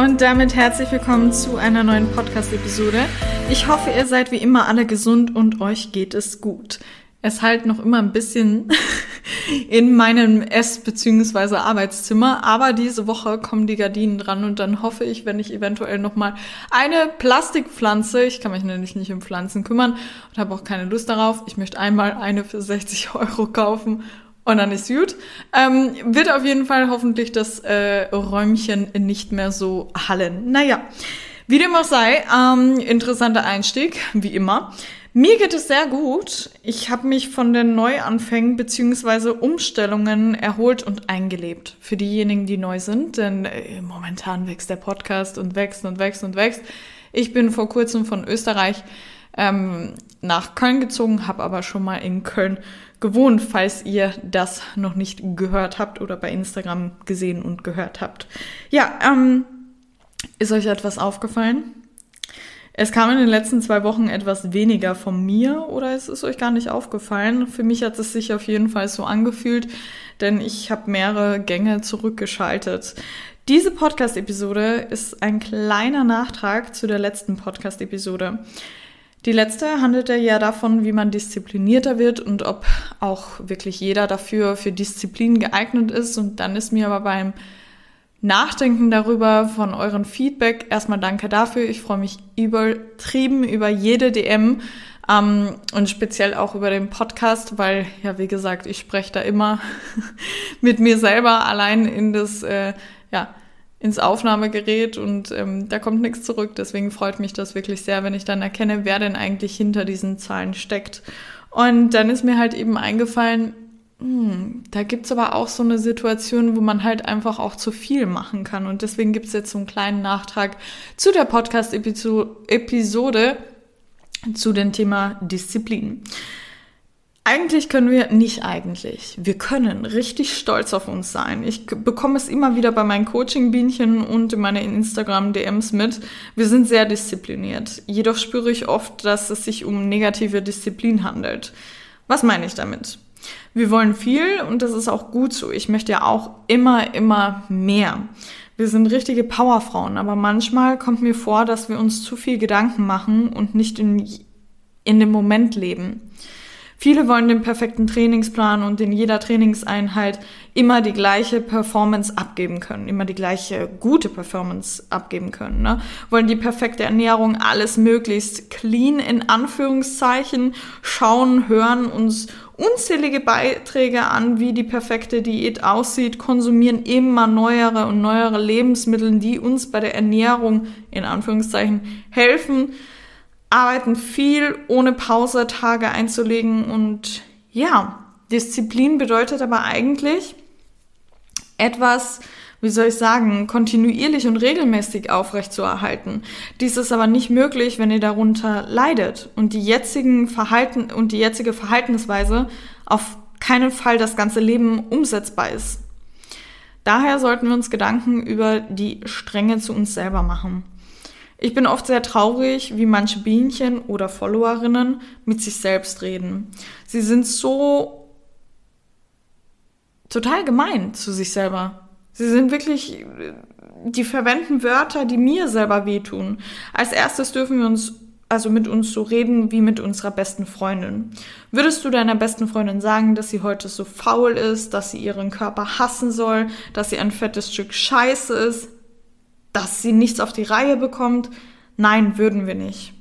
Und damit herzlich willkommen zu einer neuen Podcast-Episode. Ich hoffe, ihr seid wie immer alle gesund und euch geht es gut. Es halt noch immer ein bisschen in meinem Ess- bzw. Arbeitszimmer, aber diese Woche kommen die Gardinen dran und dann hoffe ich, wenn ich eventuell nochmal eine Plastikpflanze, ich kann mich nämlich nicht um Pflanzen kümmern und habe auch keine Lust darauf, ich möchte einmal eine für 60 Euro kaufen und dann ist gut. Ähm, wird auf jeden Fall hoffentlich das äh, Räumchen nicht mehr so hallen. Naja. Wie dem auch sei, ähm, interessanter Einstieg, wie immer. Mir geht es sehr gut. Ich habe mich von den Neuanfängen bzw. Umstellungen erholt und eingelebt. Für diejenigen, die neu sind, denn äh, momentan wächst der Podcast und wächst und wächst und wächst. Ich bin vor kurzem von Österreich ähm, nach Köln gezogen, habe aber schon mal in Köln gewohnt, falls ihr das noch nicht gehört habt oder bei Instagram gesehen und gehört habt. Ja, ähm, ist euch etwas aufgefallen? Es kam in den letzten zwei Wochen etwas weniger von mir oder es ist euch gar nicht aufgefallen. Für mich hat es sich auf jeden Fall so angefühlt, denn ich habe mehrere Gänge zurückgeschaltet. Diese Podcast-Episode ist ein kleiner Nachtrag zu der letzten Podcast-Episode. Die letzte handelte ja davon, wie man disziplinierter wird und ob auch wirklich jeder dafür für Disziplin geeignet ist. Und dann ist mir aber beim Nachdenken darüber, von euren Feedback. Erstmal danke dafür. Ich freue mich übertrieben über jede DM ähm, und speziell auch über den Podcast, weil, ja, wie gesagt, ich spreche da immer mit mir selber allein in das, äh, ja, ins Aufnahmegerät und ähm, da kommt nichts zurück. Deswegen freut mich das wirklich sehr, wenn ich dann erkenne, wer denn eigentlich hinter diesen Zahlen steckt. Und dann ist mir halt eben eingefallen, hm, da gibt's aber auch so eine Situation, wo man halt einfach auch zu viel machen kann. Und deswegen gibt's jetzt so einen kleinen Nachtrag zu der Podcast-Episode zu dem Thema Disziplin. Eigentlich können wir nicht eigentlich. Wir können richtig stolz auf uns sein. Ich bekomme es immer wieder bei meinen Coaching-Bienchen und in meinen Instagram-DMs mit. Wir sind sehr diszipliniert. Jedoch spüre ich oft, dass es sich um negative Disziplin handelt. Was meine ich damit? Wir wollen viel und das ist auch gut so. Ich möchte ja auch immer, immer mehr. Wir sind richtige Powerfrauen, aber manchmal kommt mir vor, dass wir uns zu viel Gedanken machen und nicht in, in dem Moment leben. Viele wollen den perfekten Trainingsplan und in jeder Trainingseinheit immer die gleiche Performance abgeben können, immer die gleiche gute Performance abgeben können. Ne? Wollen die perfekte Ernährung, alles möglichst clean in Anführungszeichen, schauen, hören, uns unzählige Beiträge an, wie die perfekte Diät aussieht, konsumieren immer neuere und neuere Lebensmittel, die uns bei der Ernährung in Anführungszeichen helfen arbeiten viel, ohne Pause Tage einzulegen und ja, Disziplin bedeutet aber eigentlich etwas, wie soll ich sagen, kontinuierlich und regelmäßig aufrechtzuerhalten. Dies ist aber nicht möglich, wenn ihr darunter leidet und die jetzigen Verhalten und die jetzige Verhaltensweise auf keinen Fall das ganze Leben umsetzbar ist. Daher sollten wir uns Gedanken über die Strenge zu uns selber machen. Ich bin oft sehr traurig, wie manche Bienchen oder Followerinnen mit sich selbst reden. Sie sind so total gemein zu sich selber. Sie sind wirklich, die verwenden Wörter, die mir selber wehtun. Als erstes dürfen wir uns also mit uns so reden wie mit unserer besten Freundin. Würdest du deiner besten Freundin sagen, dass sie heute so faul ist, dass sie ihren Körper hassen soll, dass sie ein fettes Stück Scheiße ist? Dass sie nichts auf die Reihe bekommt. Nein, würden wir nicht,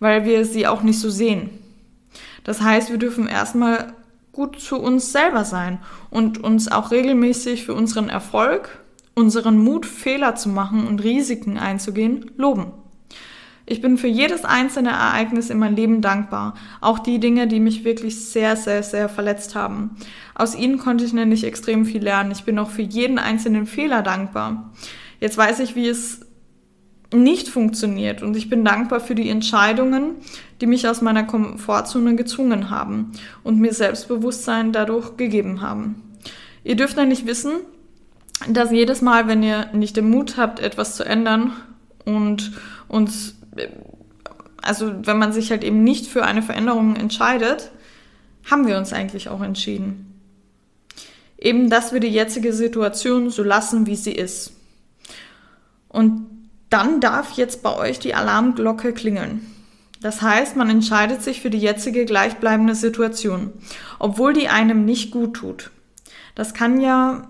weil wir sie auch nicht so sehen. Das heißt, wir dürfen erstmal gut zu uns selber sein und uns auch regelmäßig für unseren Erfolg, unseren Mut, Fehler zu machen und Risiken einzugehen, loben. Ich bin für jedes einzelne Ereignis in meinem Leben dankbar. Auch die Dinge, die mich wirklich sehr, sehr, sehr verletzt haben. Aus ihnen konnte ich nämlich extrem viel lernen. Ich bin auch für jeden einzelnen Fehler dankbar. Jetzt weiß ich, wie es nicht funktioniert und ich bin dankbar für die Entscheidungen, die mich aus meiner Komfortzone gezwungen haben und mir Selbstbewusstsein dadurch gegeben haben. Ihr dürft eigentlich wissen, dass jedes Mal, wenn ihr nicht den Mut habt, etwas zu ändern und uns, also wenn man sich halt eben nicht für eine Veränderung entscheidet, haben wir uns eigentlich auch entschieden. Eben, dass wir die jetzige Situation so lassen, wie sie ist. Und dann darf jetzt bei euch die Alarmglocke klingeln. Das heißt, man entscheidet sich für die jetzige gleichbleibende Situation, obwohl die einem nicht gut tut. Das kann ja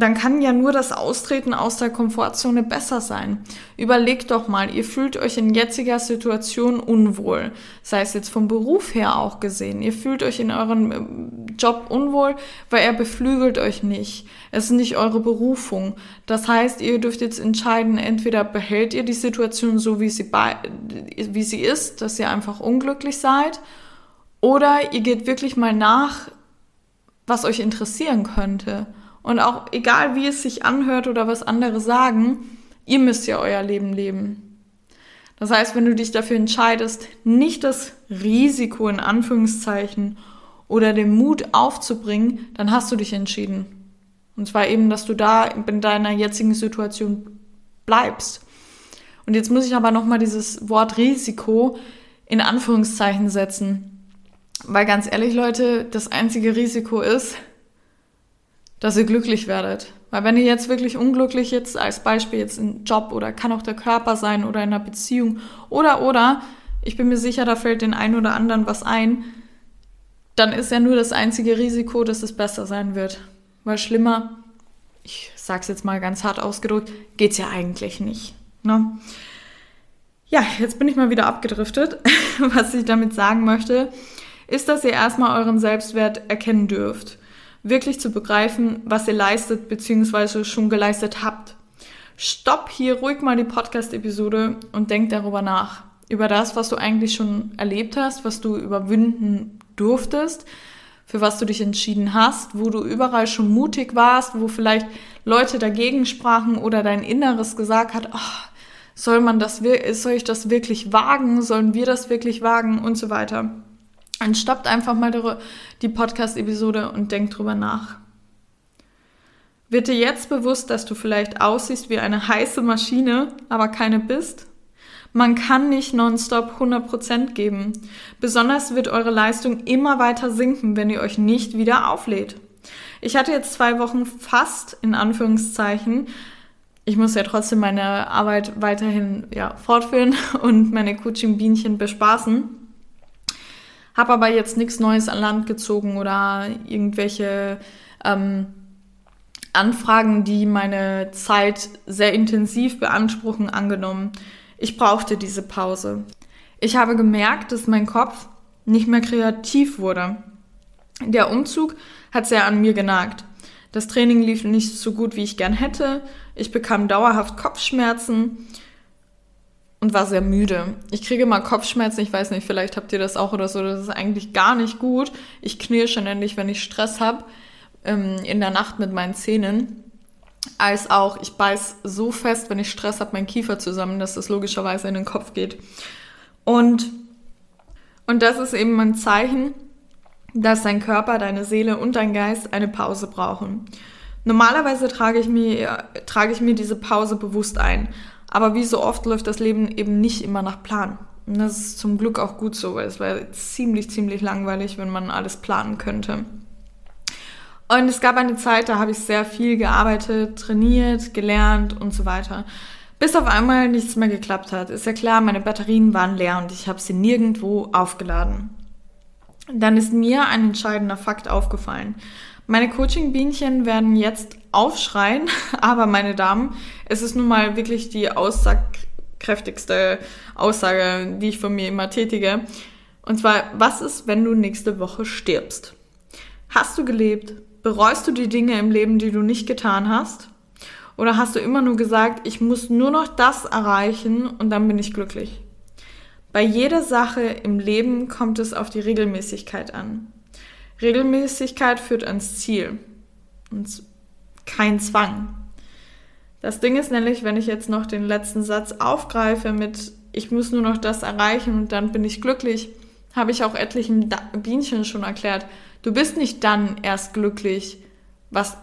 dann kann ja nur das Austreten aus der Komfortzone besser sein. Überlegt doch mal, ihr fühlt euch in jetziger Situation unwohl, sei es jetzt vom Beruf her auch gesehen. Ihr fühlt euch in eurem ähm, Job unwohl, weil er beflügelt euch nicht. Es ist nicht eure Berufung. Das heißt, ihr dürft jetzt entscheiden, entweder behält ihr die Situation so, wie sie, wie sie ist, dass ihr einfach unglücklich seid, oder ihr geht wirklich mal nach, was euch interessieren könnte. Und auch egal, wie es sich anhört oder was andere sagen, ihr müsst ja euer Leben leben. Das heißt, wenn du dich dafür entscheidest, nicht das Risiko in Anführungszeichen oder den Mut aufzubringen, dann hast du dich entschieden. Und zwar eben, dass du da in deiner jetzigen Situation bleibst. Und jetzt muss ich aber nochmal dieses Wort Risiko in Anführungszeichen setzen. Weil ganz ehrlich, Leute, das einzige Risiko ist, dass ihr glücklich werdet. Weil wenn ihr jetzt wirklich unglücklich jetzt als Beispiel jetzt ein Job oder kann auch der Körper sein oder in einer Beziehung oder oder ich bin mir sicher, da fällt den einen oder anderen was ein, dann ist ja nur das einzige Risiko, dass es besser sein wird. Weil schlimmer, ich sag's jetzt mal ganz hart ausgedrückt, geht's ja eigentlich nicht. Ne? Ja, jetzt bin ich mal wieder abgedriftet. Was ich damit sagen möchte, ist, dass ihr erstmal euren Selbstwert erkennen dürft wirklich zu begreifen, was ihr leistet bzw. schon geleistet habt. Stopp hier ruhig mal die Podcast-Episode und denk darüber nach. Über das, was du eigentlich schon erlebt hast, was du überwinden durftest, für was du dich entschieden hast, wo du überall schon mutig warst, wo vielleicht Leute dagegen sprachen oder dein Inneres gesagt hat, oh, soll man das, soll ich das wirklich wagen? Sollen wir das wirklich wagen? Und so weiter. Dann stoppt einfach mal die Podcast-Episode und denkt drüber nach. Wird dir jetzt bewusst, dass du vielleicht aussiehst wie eine heiße Maschine, aber keine bist? Man kann nicht nonstop 100% geben. Besonders wird eure Leistung immer weiter sinken, wenn ihr euch nicht wieder auflädt. Ich hatte jetzt zwei Wochen fast, in Anführungszeichen, ich muss ja trotzdem meine Arbeit weiterhin ja, fortführen und meine Coaching-Bienchen bespaßen. Habe aber jetzt nichts Neues an Land gezogen oder irgendwelche ähm, Anfragen, die meine Zeit sehr intensiv beanspruchen, angenommen. Ich brauchte diese Pause. Ich habe gemerkt, dass mein Kopf nicht mehr kreativ wurde. Der Umzug hat sehr an mir genagt. Das Training lief nicht so gut, wie ich gern hätte. Ich bekam dauerhaft Kopfschmerzen und war sehr müde. Ich kriege mal Kopfschmerzen, ich weiß nicht, vielleicht habt ihr das auch oder so, das ist eigentlich gar nicht gut. Ich knirsche nämlich, wenn ich Stress habe, ähm, in der Nacht mit meinen Zähnen. Als auch, ich beiß so fest, wenn ich Stress habe, mein Kiefer zusammen, dass das logischerweise in den Kopf geht. Und, und das ist eben ein Zeichen, dass dein Körper, deine Seele und dein Geist eine Pause brauchen. Normalerweise trage ich mir, trage ich mir diese Pause bewusst ein. Aber wie so oft läuft das Leben eben nicht immer nach Plan. Und das ist zum Glück auch gut so, weil es wäre ziemlich, ziemlich langweilig, wenn man alles planen könnte. Und es gab eine Zeit, da habe ich sehr viel gearbeitet, trainiert, gelernt und so weiter. Bis auf einmal nichts mehr geklappt hat. Ist ja klar, meine Batterien waren leer und ich habe sie nirgendwo aufgeladen. Dann ist mir ein entscheidender Fakt aufgefallen. Meine Coaching-Bienchen werden jetzt aufschreien, aber meine Damen, es ist nun mal wirklich die aussagkräftigste Aussage, die ich von mir immer tätige. Und zwar, was ist, wenn du nächste Woche stirbst? Hast du gelebt? Bereust du die Dinge im Leben, die du nicht getan hast? Oder hast du immer nur gesagt, ich muss nur noch das erreichen und dann bin ich glücklich? Bei jeder Sache im Leben kommt es auf die Regelmäßigkeit an. Regelmäßigkeit führt ans Ziel und kein Zwang. Das Ding ist nämlich, wenn ich jetzt noch den letzten Satz aufgreife mit ich muss nur noch das erreichen und dann bin ich glücklich, habe ich auch etlichen Bienchen schon erklärt. Du bist nicht dann erst glücklich, was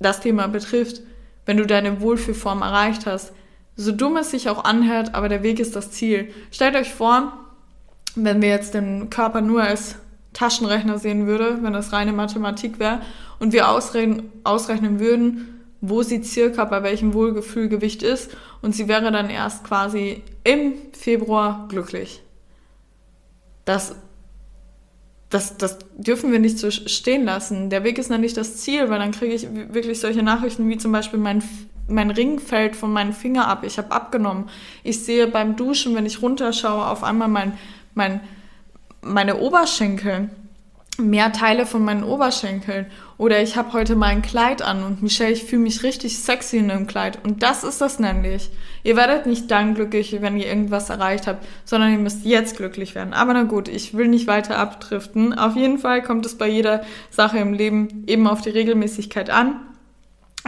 das Thema betrifft, wenn du deine Wohlfühlform erreicht hast. So dumm es sich auch anhört, aber der Weg ist das Ziel. Stellt euch vor, wenn wir jetzt den Körper nur als Taschenrechner sehen würde, wenn das reine Mathematik wäre, und wir ausrechnen, ausrechnen würden, wo sie circa bei welchem Wohlgefühlgewicht ist, und sie wäre dann erst quasi im Februar glücklich. Das, das, das dürfen wir nicht so stehen lassen. Der Weg ist noch nicht das Ziel, weil dann kriege ich wirklich solche Nachrichten wie zum Beispiel mein mein Ring fällt von meinem Finger ab, ich habe abgenommen. Ich sehe beim Duschen, wenn ich runterschaue, auf einmal mein, mein, meine Oberschenkel, mehr Teile von meinen Oberschenkeln. Oder ich habe heute mal ein Kleid an und Michelle, ich fühle mich richtig sexy in einem Kleid. Und das ist das nämlich. Ihr werdet nicht dann glücklich, wenn ihr irgendwas erreicht habt, sondern ihr müsst jetzt glücklich werden. Aber na gut, ich will nicht weiter abdriften. Auf jeden Fall kommt es bei jeder Sache im Leben eben auf die Regelmäßigkeit an.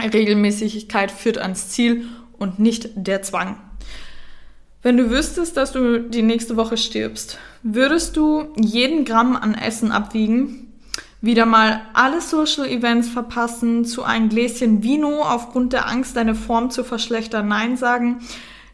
Regelmäßigkeit führt ans Ziel und nicht der Zwang. Wenn du wüsstest, dass du die nächste Woche stirbst, würdest du jeden Gramm an Essen abwiegen, wieder mal alle Social Events verpassen, zu einem Gläschen Vino aufgrund der Angst, deine Form zu verschlechtern, Nein sagen,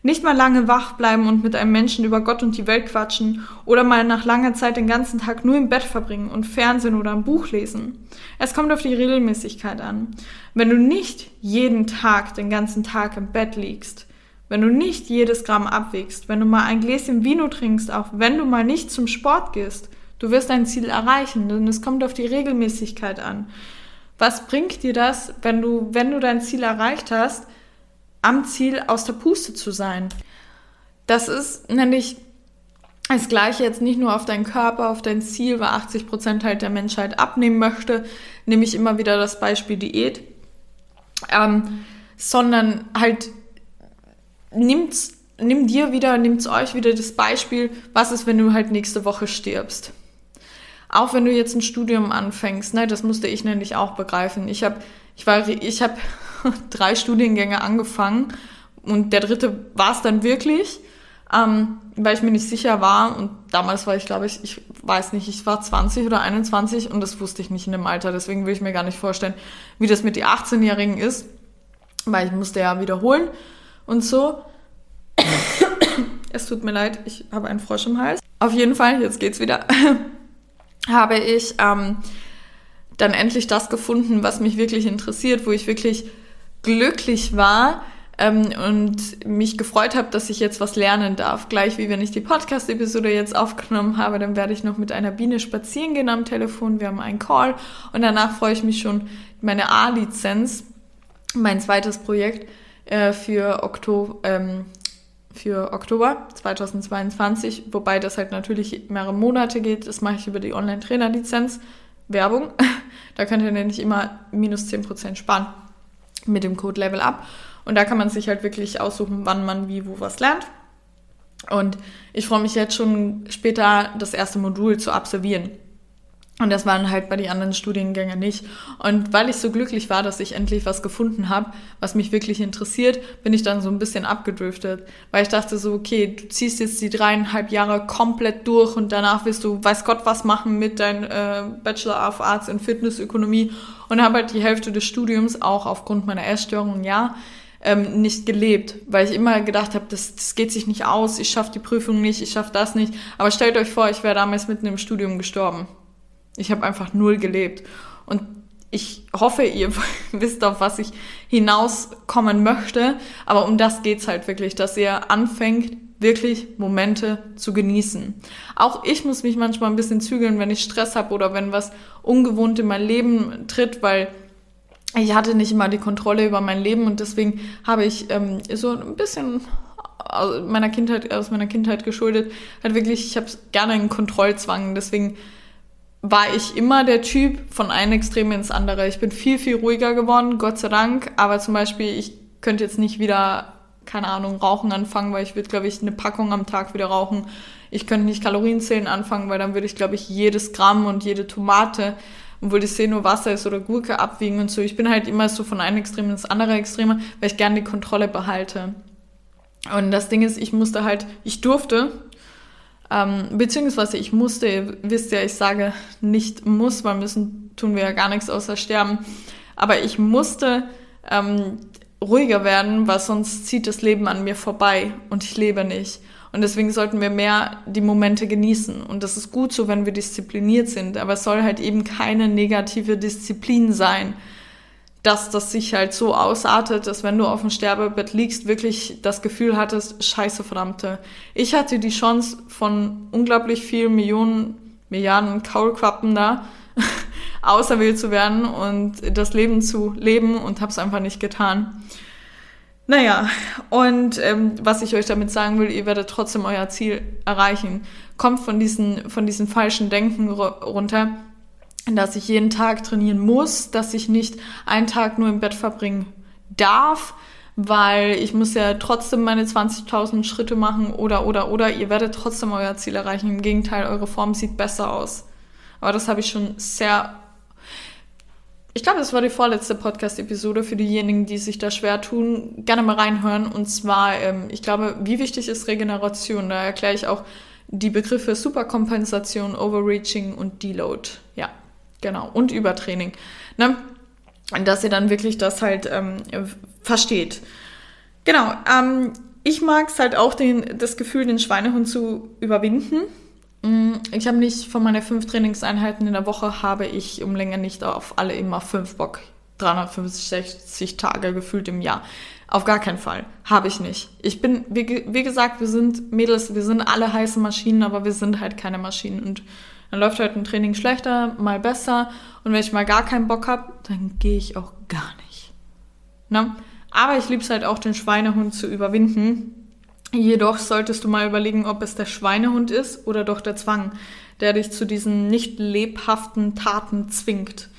nicht mal lange wach bleiben und mit einem Menschen über Gott und die Welt quatschen oder mal nach langer Zeit den ganzen Tag nur im Bett verbringen und Fernsehen oder ein Buch lesen. Es kommt auf die Regelmäßigkeit an. Wenn du nicht jeden Tag den ganzen Tag im Bett liegst, wenn du nicht jedes Gramm abwägst, wenn du mal ein Gläschen Vino trinkst, auch wenn du mal nicht zum Sport gehst, du wirst dein Ziel erreichen, denn es kommt auf die Regelmäßigkeit an. Was bringt dir das, wenn du, wenn du dein Ziel erreicht hast, am Ziel aus der Puste zu sein. Das ist nämlich das Gleiche jetzt nicht nur auf deinen Körper, auf dein Ziel, weil 80 Prozent halt der Menschheit abnehmen möchte, nehme ich immer wieder das Beispiel Diät, ähm, sondern halt nimmt's, nimm dir wieder, nimmt's euch wieder das Beispiel, was ist, wenn du halt nächste Woche stirbst. Auch wenn du jetzt ein Studium anfängst, ne, das musste ich nämlich auch begreifen. Ich habe, ich war, ich habe drei Studiengänge angefangen und der dritte war es dann wirklich, ähm, weil ich mir nicht sicher war und damals war ich, glaube ich, ich weiß nicht, ich war 20 oder 21 und das wusste ich nicht in dem Alter, deswegen will ich mir gar nicht vorstellen, wie das mit die 18-Jährigen ist, weil ich musste ja wiederholen und so. es tut mir leid, ich habe einen Frosch im Hals. Auf jeden Fall, jetzt geht's wieder. habe ich ähm, dann endlich das gefunden, was mich wirklich interessiert, wo ich wirklich glücklich war ähm, und mich gefreut habe, dass ich jetzt was lernen darf. Gleich wie wenn ich die Podcast-Episode jetzt aufgenommen habe, dann werde ich noch mit einer Biene spazieren gehen am Telefon. Wir haben einen Call und danach freue ich mich schon, meine A-Lizenz, mein zweites Projekt äh, für Oktober. Ähm, für Oktober 2022, wobei das halt natürlich mehrere Monate geht. Das mache ich über die Online-Trainer-Lizenz. Werbung. Da könnt ihr nämlich immer minus 10% sparen mit dem Code Level Up. Und da kann man sich halt wirklich aussuchen, wann man wie wo was lernt. Und ich freue mich jetzt schon später das erste Modul zu absolvieren. Und das waren halt bei den anderen Studiengängen nicht. Und weil ich so glücklich war, dass ich endlich was gefunden habe, was mich wirklich interessiert, bin ich dann so ein bisschen abgedriftet. Weil ich dachte so, okay, du ziehst jetzt die dreieinhalb Jahre komplett durch und danach wirst du, weiß Gott, was machen mit deinem äh, Bachelor of Arts in Fitnessökonomie. Und habe halt die Hälfte des Studiums auch aufgrund meiner Essstörung, ja, ähm, nicht gelebt, weil ich immer gedacht habe, das, das geht sich nicht aus, ich schaffe die Prüfung nicht, ich schaffe das nicht. Aber stellt euch vor, ich wäre damals mitten im Studium gestorben. Ich habe einfach null gelebt. Und ich hoffe, ihr wisst, auf was ich hinauskommen möchte. Aber um das geht's halt wirklich, dass ihr anfängt, wirklich Momente zu genießen. Auch ich muss mich manchmal ein bisschen zügeln, wenn ich Stress habe oder wenn was ungewohnt in mein Leben tritt, weil ich hatte nicht immer die Kontrolle über mein Leben und deswegen habe ich ähm, so ein bisschen aus meiner Kindheit, aus meiner Kindheit geschuldet, halt wirklich, ich habe gerne einen Kontrollzwang. Deswegen war ich immer der Typ von einem Extrem ins andere. Ich bin viel, viel ruhiger geworden, Gott sei Dank. Aber zum Beispiel, ich könnte jetzt nicht wieder, keine Ahnung, rauchen anfangen, weil ich würde, glaube ich, eine Packung am Tag wieder rauchen. Ich könnte nicht Kalorienzählen anfangen, weil dann würde ich, glaube ich, jedes Gramm und jede Tomate, obwohl das See nur Wasser ist oder Gurke abwiegen und so. Ich bin halt immer so von einem Extrem ins andere Extreme, weil ich gerne die Kontrolle behalte. Und das Ding ist, ich musste halt, ich durfte, ähm, beziehungsweise ich musste, ihr wisst ja, ich sage nicht muss, weil müssen tun wir ja gar nichts außer sterben. Aber ich musste ähm, ruhiger werden, weil sonst zieht das Leben an mir vorbei und ich lebe nicht. Und deswegen sollten wir mehr die Momente genießen. Und das ist gut so, wenn wir diszipliniert sind. Aber es soll halt eben keine negative Disziplin sein, dass das sich halt so ausartet, dass wenn du auf dem Sterbebett liegst, wirklich das Gefühl hattest, scheiße verdammte. Ich hatte die Chance von unglaublich vielen Millionen, Milliarden Kaulquappen da auserwählt zu werden und das Leben zu leben und habe es einfach nicht getan. Naja, und ähm, was ich euch damit sagen will, ihr werdet trotzdem euer Ziel erreichen. Kommt von diesen, von diesen falschen Denken runter, dass ich jeden Tag trainieren muss, dass ich nicht einen Tag nur im Bett verbringen darf, weil ich muss ja trotzdem meine 20.000 Schritte machen oder, oder, oder. Ihr werdet trotzdem euer Ziel erreichen. Im Gegenteil, eure Form sieht besser aus. Aber das habe ich schon sehr ich glaube, das war die vorletzte Podcast-Episode für diejenigen, die sich da schwer tun. Gerne mal reinhören. Und zwar, ähm, ich glaube, wie wichtig ist Regeneration? Da erkläre ich auch die Begriffe Superkompensation, Overreaching und Deload. Ja, genau. Und Übertraining. Ne? Dass ihr dann wirklich das halt ähm, versteht. Genau. Ähm, ich mag es halt auch, den, das Gefühl, den Schweinehund zu überwinden. Mm, ich habe nicht von meinen fünf Trainingseinheiten in der Woche habe ich um länger nicht auf alle immer fünf Bock. 365 Tage gefühlt im Jahr. Auf gar keinen Fall. Habe ich nicht. Ich bin, wie, wie, gesagt, wir sind Mädels, wir sind alle heiße Maschinen, aber wir sind halt keine Maschinen. Und dann läuft halt ein Training schlechter, mal besser. Und wenn ich mal gar keinen Bock habe, dann gehe ich auch gar nicht. Ne? Aber ich liebe es halt auch, den Schweinehund zu überwinden Jedoch solltest du mal überlegen, ob es der Schweinehund ist oder doch der Zwang, der dich zu diesen nicht lebhaften Taten zwingt.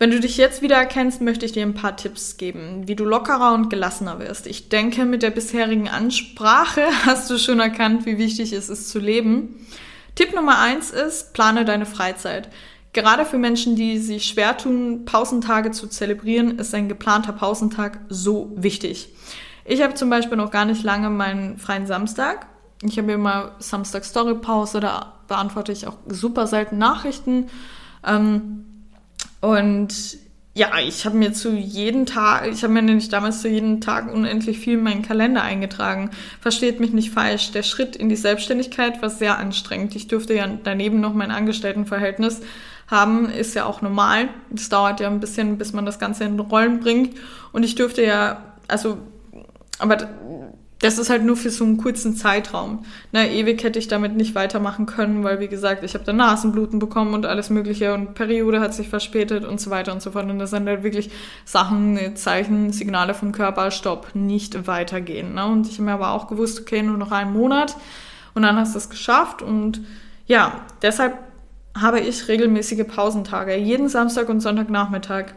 Wenn du dich jetzt wieder erkennst, möchte ich dir ein paar Tipps geben, wie du lockerer und gelassener wirst. Ich denke, mit der bisherigen Ansprache hast du schon erkannt, wie wichtig es ist zu leben. Tipp Nummer eins ist, plane deine Freizeit. Gerade für Menschen, die sich schwer tun, Pausentage zu zelebrieren, ist ein geplanter Pausentag so wichtig. Ich habe zum Beispiel noch gar nicht lange meinen freien Samstag. Ich habe immer Samstag Story Pause, da beantworte ich auch super selten Nachrichten. Ähm, und ja, ich habe mir zu jedem Tag, ich habe mir nämlich damals zu jedem Tag unendlich viel in meinen Kalender eingetragen. Versteht mich nicht falsch, der Schritt in die Selbstständigkeit war sehr anstrengend. Ich durfte ja daneben noch mein Angestelltenverhältnis haben, ist ja auch normal. Es dauert ja ein bisschen, bis man das Ganze in Rollen bringt. Und ich durfte ja, also aber das ist halt nur für so einen kurzen Zeitraum. Na, ewig hätte ich damit nicht weitermachen können, weil wie gesagt, ich habe dann Nasenbluten bekommen und alles Mögliche und Periode hat sich verspätet und so weiter und so fort. Und das sind halt wirklich Sachen, Zeichen, Signale vom Körper, stopp, nicht weitergehen. Ne? Und ich habe mir aber auch gewusst, okay, nur noch einen Monat und dann hast du es geschafft. Und ja, deshalb habe ich regelmäßige Pausentage, jeden Samstag und Sonntagnachmittag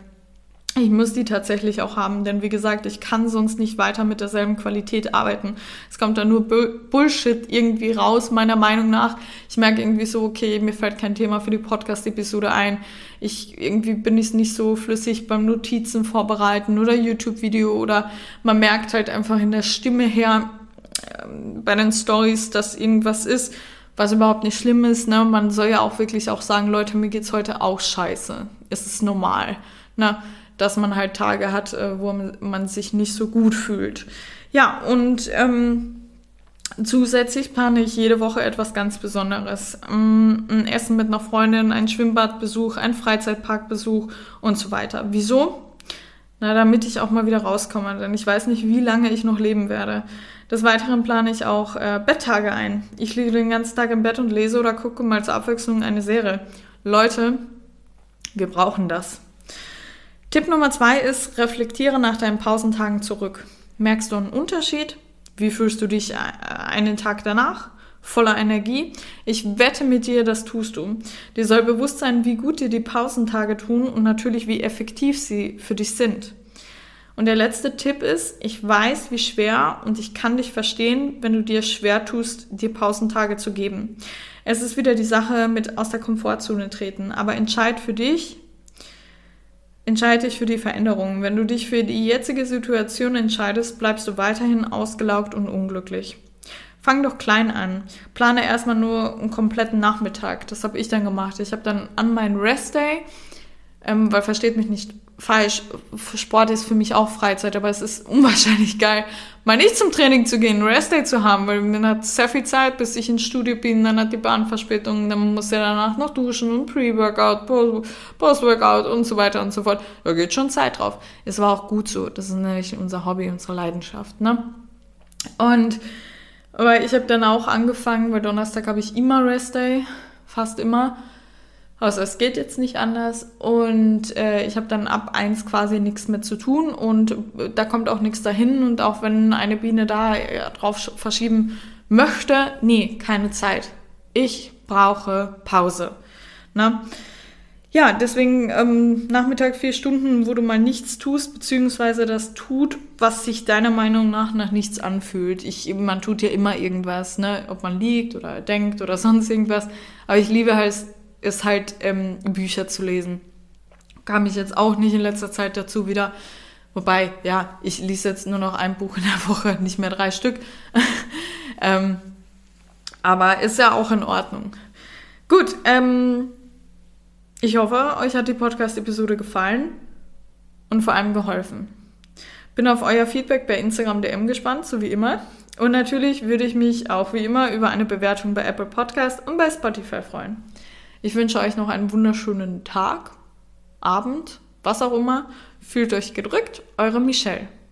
ich muss die tatsächlich auch haben, denn wie gesagt, ich kann sonst nicht weiter mit derselben Qualität arbeiten. Es kommt da nur Bullshit irgendwie raus, meiner Meinung nach. Ich merke irgendwie so, okay, mir fällt kein Thema für die Podcast-Episode ein. Ich irgendwie bin ich nicht so flüssig beim Notizen vorbereiten oder YouTube-Video oder man merkt halt einfach in der Stimme her äh, bei den Stories, dass irgendwas ist, was überhaupt nicht schlimm ist. Ne? Man soll ja auch wirklich auch sagen, Leute, mir geht's heute auch scheiße. Es ist normal. Ne? Dass man halt Tage hat, äh, wo man sich nicht so gut fühlt. Ja, und ähm, zusätzlich plane ich jede Woche etwas ganz Besonderes. Ähm, ein Essen mit einer Freundin, ein Schwimmbadbesuch, ein Freizeitparkbesuch und so weiter. Wieso? Na, damit ich auch mal wieder rauskomme, denn ich weiß nicht, wie lange ich noch leben werde. Des Weiteren plane ich auch äh, Betttage ein. Ich liege den ganzen Tag im Bett und lese oder gucke mal zur Abwechslung eine Serie. Leute, wir brauchen das. Tipp Nummer zwei ist, reflektiere nach deinen Pausentagen zurück. Merkst du einen Unterschied? Wie fühlst du dich äh, einen Tag danach? Voller Energie? Ich wette mit dir, das tust du. Dir soll bewusst sein, wie gut dir die Pausentage tun und natürlich, wie effektiv sie für dich sind. Und der letzte Tipp ist, ich weiß, wie schwer und ich kann dich verstehen, wenn du dir schwer tust, dir Pausentage zu geben. Es ist wieder die Sache mit aus der Komfortzone treten, aber entscheid für dich, entscheide dich für die Veränderung. Wenn du dich für die jetzige Situation entscheidest, bleibst du weiterhin ausgelaugt und unglücklich. Fang doch klein an. Plane erstmal nur einen kompletten Nachmittag. Das habe ich dann gemacht. Ich habe dann an meinen Rest Day ähm, weil versteht mich nicht falsch, Sport ist für mich auch Freizeit, aber es ist unwahrscheinlich geil, mal nicht zum Training zu gehen, Restday zu haben, weil man hat sehr viel Zeit, bis ich ins Studio bin, dann hat die Bahnverspätung, dann muss er danach noch duschen und Pre-Workout, Post-Workout und so weiter und so fort. Da geht schon Zeit drauf. Es war auch gut so. Das ist nämlich unser Hobby, unsere Leidenschaft, ne? Und aber ich habe dann auch angefangen, weil Donnerstag habe ich immer Restday, fast immer. Also es geht jetzt nicht anders und äh, ich habe dann ab eins quasi nichts mehr zu tun und äh, da kommt auch nichts dahin und auch wenn eine Biene da äh, drauf verschieben möchte, nee, keine Zeit. Ich brauche Pause. Na? Ja, deswegen ähm, Nachmittag vier Stunden, wo du mal nichts tust, beziehungsweise das tut, was sich deiner Meinung nach nach nichts anfühlt. Ich, man tut ja immer irgendwas, ne? ob man liegt oder denkt oder sonst irgendwas. Aber ich liebe halt ist halt ähm, Bücher zu lesen. Kam ich jetzt auch nicht in letzter Zeit dazu wieder. Wobei, ja, ich lese jetzt nur noch ein Buch in der Woche, nicht mehr drei Stück. ähm, aber ist ja auch in Ordnung. Gut, ähm, ich hoffe, euch hat die Podcast-Episode gefallen und vor allem geholfen. Bin auf euer Feedback bei Instagram DM gespannt, so wie immer. Und natürlich würde ich mich auch wie immer über eine Bewertung bei Apple Podcast und bei Spotify freuen. Ich wünsche euch noch einen wunderschönen Tag, Abend, was auch immer. Fühlt euch gedrückt, eure Michelle.